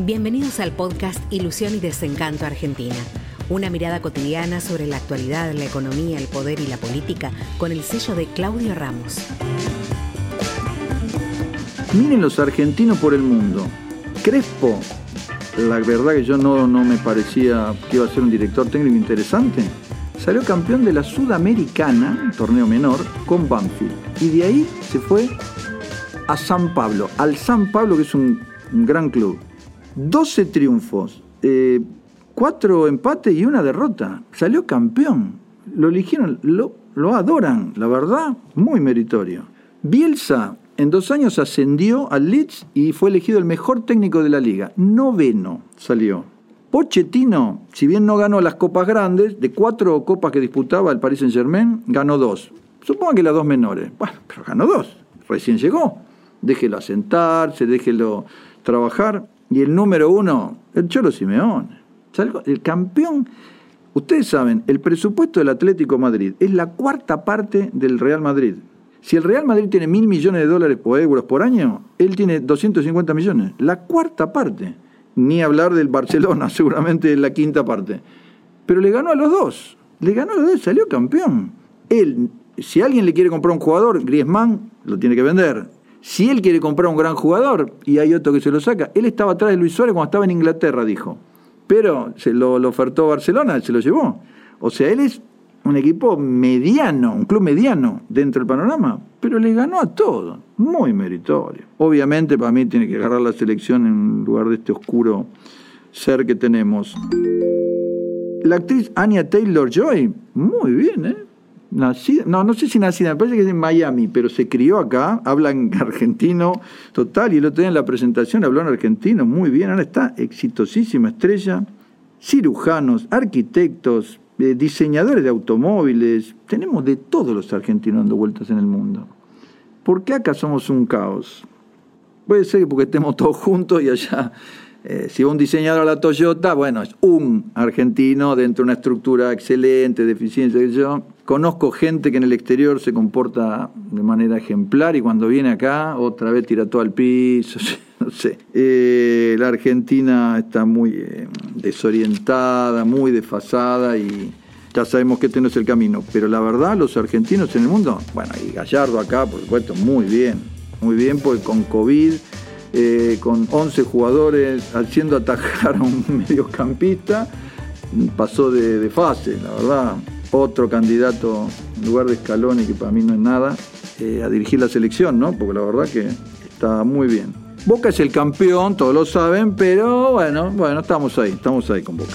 Bienvenidos al podcast Ilusión y Desencanto Argentina. Una mirada cotidiana sobre la actualidad, la economía, el poder y la política con el sello de Claudio Ramos. Miren los argentinos por el mundo. Crespo, la verdad que yo no, no me parecía que iba a ser un director técnico interesante. Salió campeón de la Sudamericana, torneo menor, con Banfield. Y de ahí se fue a San Pablo, al San Pablo que es un gran club. 12 triunfos, eh, 4 empates y una derrota. Salió campeón. Lo eligieron, lo, adoran, la verdad, muy meritorio. Bielsa en dos años ascendió al Leeds y fue elegido el mejor técnico de la liga. Noveno salió. Pochettino, si bien no ganó las copas grandes, de cuatro copas que disputaba el Paris Saint Germain, ganó dos. Supongo que las dos menores. Bueno, pero ganó dos. Recién llegó. Déjelo asentarse, déjelo trabajar. Y el número uno, el Cholo Simeone. El campeón. Ustedes saben, el presupuesto del Atlético Madrid es la cuarta parte del Real Madrid. Si el Real Madrid tiene mil millones de dólares o euros por año, él tiene 250 millones. La cuarta parte. Ni hablar del Barcelona, seguramente la quinta parte. Pero le ganó a los dos. Le ganó a los dos, salió campeón. Él, si alguien le quiere comprar un jugador, Griezmann lo tiene que vender. Si él quiere comprar un gran jugador y hay otro que se lo saca, él estaba atrás de Luis Suárez cuando estaba en Inglaterra, dijo. Pero se lo, lo ofertó Barcelona, se lo llevó. O sea, él es un equipo mediano, un club mediano dentro del panorama, pero le ganó a todo, muy meritorio. Obviamente para mí tiene que agarrar la selección en lugar de este oscuro ser que tenemos. La actriz Anya Taylor Joy, muy bien, ¿eh? Nacida, no, no sé si nacida, me parece que es en Miami, pero se crió acá, habla en argentino total, y el otro día en la presentación habló en argentino, muy bien, ahora está exitosísima estrella, cirujanos, arquitectos, eh, diseñadores de automóviles, tenemos de todos los argentinos dando vueltas en el mundo. ¿Por qué acá somos un caos? Puede ser que porque estemos todos juntos y allá eh, si un diseñador a la Toyota, bueno, es un argentino dentro de una estructura excelente, de eficiencia yo. Conozco gente que en el exterior se comporta de manera ejemplar y cuando viene acá otra vez tira todo al piso, no sé. Eh, la Argentina está muy eh, desorientada, muy desfasada y ya sabemos que este no es el camino. Pero la verdad, los argentinos en el mundo, bueno, y Gallardo acá, por supuesto, muy bien, muy bien, porque con COVID eh, con 11 jugadores haciendo atajar a un mediocampista, pasó de, fase, la verdad. Otro candidato en lugar de Scaloni, que para mí no es nada, eh, a dirigir la selección, ¿no? Porque la verdad que está muy bien. Boca es el campeón, todos lo saben, pero bueno, bueno, estamos ahí, estamos ahí con Boca.